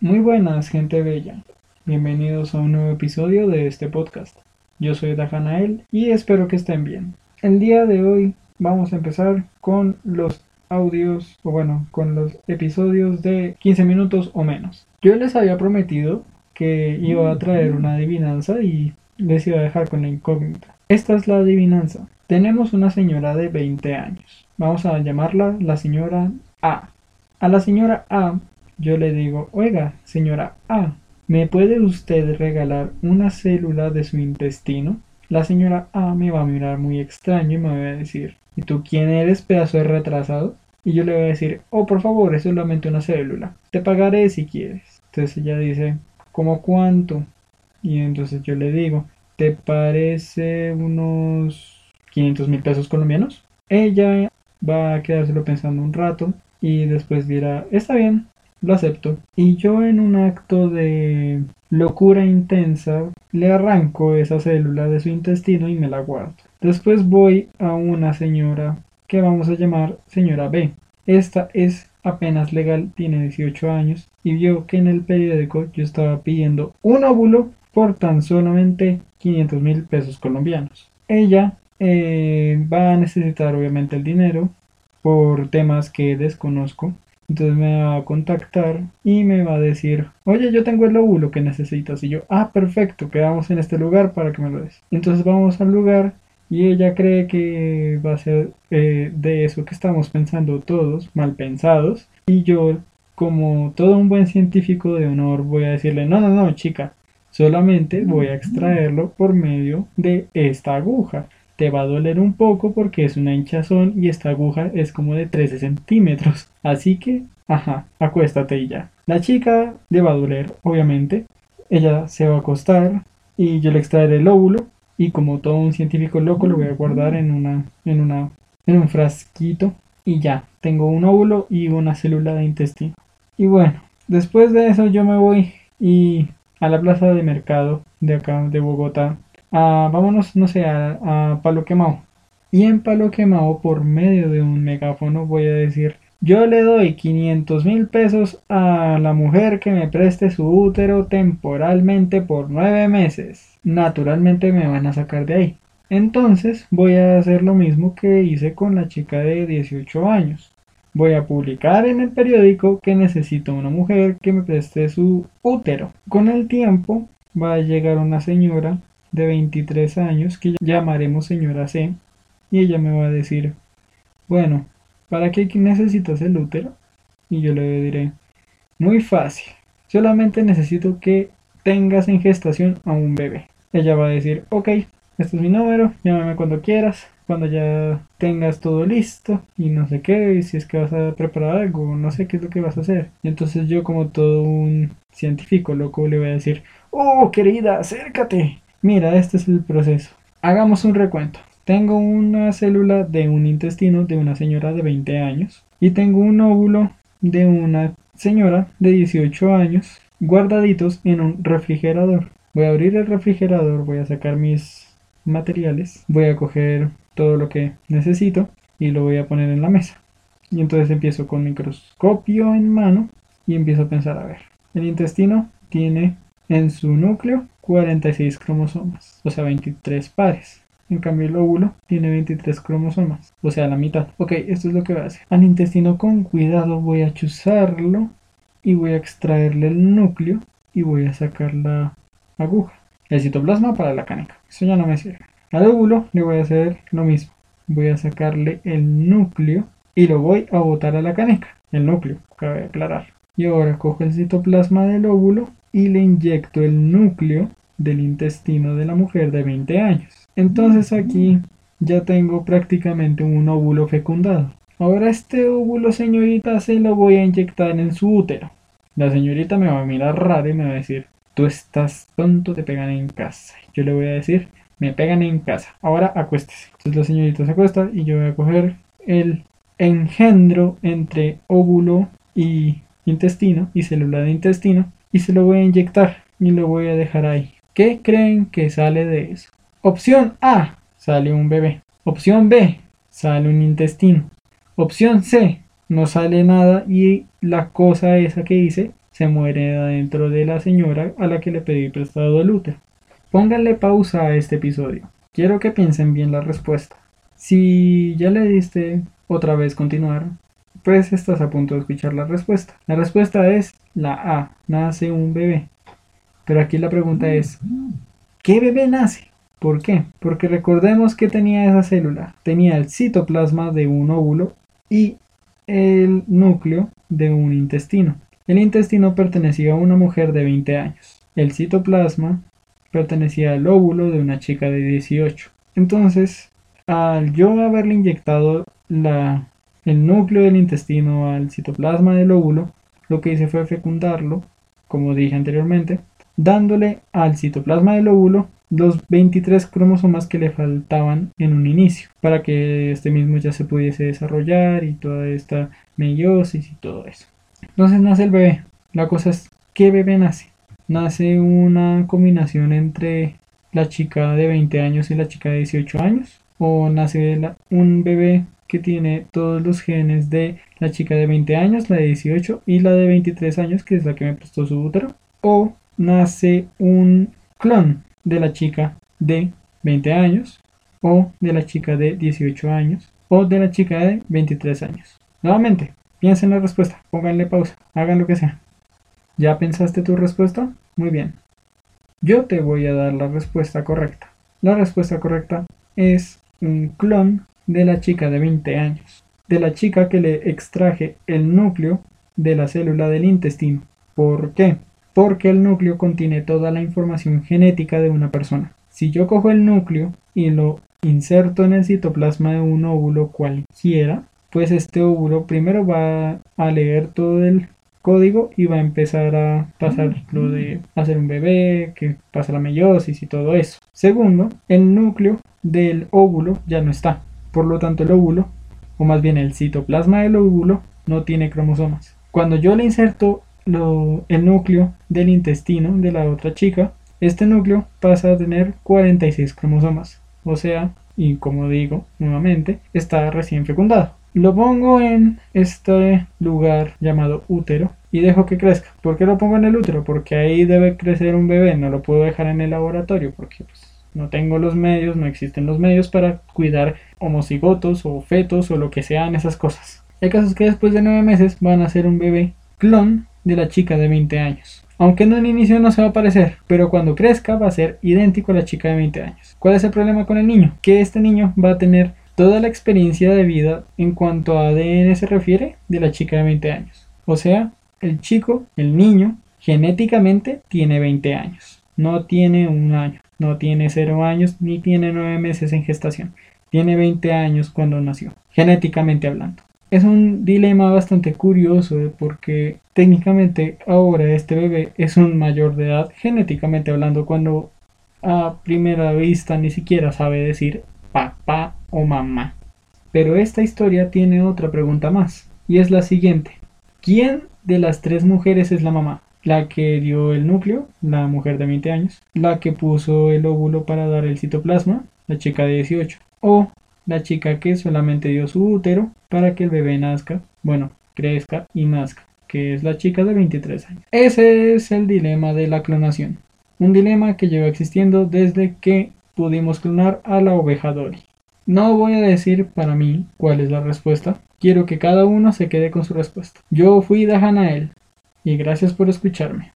Muy buenas, gente bella. Bienvenidos a un nuevo episodio de este podcast. Yo soy Dajanael y espero que estén bien. El día de hoy vamos a empezar con los audios, o bueno, con los episodios de 15 minutos o menos. Yo les había prometido que iba a traer una adivinanza y les iba a dejar con la incógnita. Esta es la adivinanza. Tenemos una señora de 20 años. Vamos a llamarla la señora A. A la señora A yo le digo, oiga, señora A, ¿me puede usted regalar una célula de su intestino? La señora A me va a mirar muy extraño y me va a decir, ¿y tú quién eres, pedazo de retrasado? Y yo le voy a decir, oh, por favor, es solamente una célula. Te pagaré si quieres. Entonces ella dice, ¿cómo cuánto? Y entonces yo le digo, ¿te parece unos 500 mil pesos colombianos? Ella va a quedárselo pensando un rato y después dirá, está bien, lo acepto. Y yo en un acto de locura intensa le arranco esa célula de su intestino y me la guardo. Después voy a una señora que vamos a llamar señora B. Esta es apenas legal, tiene 18 años y vio que en el periódico yo estaba pidiendo un óvulo por tan solamente 500 mil pesos colombianos. Ella eh, va a necesitar obviamente el dinero por temas que desconozco entonces me va a contactar y me va a decir, oye, yo tengo el óvulo que necesitas. Y yo, ah, perfecto, quedamos en este lugar para que me lo des. Entonces vamos al lugar y ella cree que va a ser eh, de eso que estamos pensando todos, mal pensados. Y yo, como todo un buen científico de honor, voy a decirle, no, no, no, chica, solamente voy a extraerlo por medio de esta aguja te va a doler un poco porque es una hinchazón y esta aguja es como de 13 centímetros. Así que, ajá, acuéstate y ya. La chica le va a doler, obviamente. Ella se va a acostar y yo le extraeré el óvulo y como todo un científico loco lo voy a guardar en una, en un frasquito y ya, tengo un óvulo y una célula de intestino. Y bueno, después de eso yo me voy y a la plaza de mercado de acá de Bogotá vámonos, no sé, a, Palo Quemado. Y en Palo Quemado, por medio de un megáfono, voy a decir, yo le doy 500 mil pesos a la mujer que me preste su útero temporalmente por nueve meses. Naturalmente me van a sacar de ahí. Entonces voy a hacer lo mismo que hice con la chica de 18 años. Voy a publicar en el periódico que necesito una mujer que me preste su útero. Con el tiempo va a llegar una señora de 23 años que llamaremos señora C y ella me va a decir, bueno, ¿para qué necesitas el útero? Y yo le diré, muy fácil, solamente necesito que tengas en gestación a un bebé. Ella va a decir, ok, este es mi número, llámame cuando quieras, cuando ya tengas todo listo y no sé qué, y si es que vas a preparar algo, no sé qué es lo que vas a hacer. Y entonces yo como todo un científico loco le voy a decir, oh querida, acércate, Mira, este es el proceso. Hagamos un recuento. Tengo una célula de un intestino de una señora de 20 años y tengo un óvulo de una señora de 18 años guardaditos en un refrigerador. Voy a abrir el refrigerador, voy a sacar mis materiales, voy a coger todo lo que necesito y lo voy a poner en la mesa. Y entonces empiezo con microscopio en mano y empiezo a pensar, a ver, el intestino tiene en su núcleo 46 cromosomas, o sea 23 pares. En cambio el óvulo tiene 23 cromosomas, o sea la mitad. Ok, esto es lo que voy a hacer. Al intestino con cuidado voy a chuzarlo y voy a extraerle el núcleo y voy a sacar la aguja. El citoplasma para la caneca. Eso ya no me sirve. Al óvulo le voy a hacer lo mismo. Voy a sacarle el núcleo y lo voy a botar a la caneca. El núcleo, cabe aclarar. Y ahora cojo el citoplasma del óvulo y le inyecto el núcleo del intestino de la mujer de 20 años. Entonces aquí ya tengo prácticamente un óvulo fecundado. Ahora este óvulo, señorita, se lo voy a inyectar en su útero. La señorita me va a mirar raro y me va a decir, tú estás tonto, te pegan en casa. Yo le voy a decir, me pegan en casa. Ahora acuéstese. Entonces la señorita se acuesta y yo voy a coger el engendro entre óvulo y intestino y célula de intestino y se lo voy a inyectar y lo voy a dejar ahí. ¿Qué creen que sale de eso? Opción A, sale un bebé. Opción B, sale un intestino. Opción C, no sale nada y la cosa esa que hice se muere adentro de la señora a la que le pedí prestado el útero. Pónganle pausa a este episodio. Quiero que piensen bien la respuesta. Si ya le diste otra vez continuar, pues estás a punto de escuchar la respuesta. La respuesta es la A, nace un bebé. Pero aquí la pregunta es, ¿qué bebé nace? ¿Por qué? Porque recordemos que tenía esa célula. Tenía el citoplasma de un óvulo y el núcleo de un intestino. El intestino pertenecía a una mujer de 20 años. El citoplasma pertenecía al óvulo de una chica de 18. Entonces, al yo haberle inyectado la, el núcleo del intestino al citoplasma del óvulo, lo que hice fue fecundarlo, como dije anteriormente, dándole al citoplasma del óvulo los 23 cromosomas que le faltaban en un inicio, para que este mismo ya se pudiese desarrollar y toda esta meiosis y todo eso. Entonces nace el bebé. La cosa es, ¿qué bebé nace? Nace una combinación entre la chica de 20 años y la chica de 18 años o nace un bebé que tiene todos los genes de la chica de 20 años, la de 18 y la de 23 años, que es la que me prestó su útero, o nace un clon de la chica de 20 años, o de la chica de 18 años, o de la chica de 23 años. Nuevamente, piensen la respuesta, pónganle pausa, hagan lo que sea. ¿Ya pensaste tu respuesta? Muy bien. Yo te voy a dar la respuesta correcta. La respuesta correcta es un clon de la chica de 20 años, de la chica que le extraje el núcleo de la célula del intestino. ¿Por qué? Porque el núcleo contiene toda la información genética de una persona. Si yo cojo el núcleo y lo inserto en el citoplasma de un óvulo cualquiera, pues este óvulo primero va a leer todo el código y va a empezar a pasar lo de hacer un bebé, que pasa la meiosis y todo eso. Segundo, el núcleo del óvulo ya no está. Por lo tanto, el óvulo, o más bien el citoplasma del óvulo, no tiene cromosomas. Cuando yo le inserto el núcleo del intestino de la otra chica, este núcleo pasa a tener 46 cromosomas. O sea, y como digo nuevamente, está recién fecundado. Lo pongo en este lugar llamado útero y dejo que crezca. ¿Por qué lo pongo en el útero? Porque ahí debe crecer un bebé, no lo puedo dejar en el laboratorio porque pues, no tengo los medios, no existen los medios para cuidar homocigotos o fetos o lo que sean esas cosas. El caso es que después de nueve meses van a ser un bebé clon de la chica de 20 años. Aunque en un inicio no se va a parecer, pero cuando crezca va a ser idéntico a la chica de 20 años. ¿Cuál es el problema con el niño? Que este niño va a tener toda la experiencia de vida en cuanto a ADN se refiere de la chica de 20 años. O sea, el chico, el niño, genéticamente tiene 20 años. No tiene un año, no tiene 0 años, ni tiene 9 meses en gestación. Tiene 20 años cuando nació, genéticamente hablando. Es un dilema bastante curioso ¿eh? porque técnicamente ahora este bebé es un mayor de edad genéticamente hablando cuando a primera vista ni siquiera sabe decir papá o mamá. Pero esta historia tiene otra pregunta más y es la siguiente. ¿Quién de las tres mujeres es la mamá? La que dio el núcleo, la mujer de 20 años, la que puso el óvulo para dar el citoplasma, la chica de 18, o la chica que solamente dio su útero para que el bebé nazca, bueno, crezca y nazca, que es la chica de 23 años. Ese es el dilema de la clonación. Un dilema que lleva existiendo desde que pudimos clonar a la oveja Dolly. No voy a decir para mí cuál es la respuesta. Quiero que cada uno se quede con su respuesta. Yo fui Dahanael y gracias por escucharme.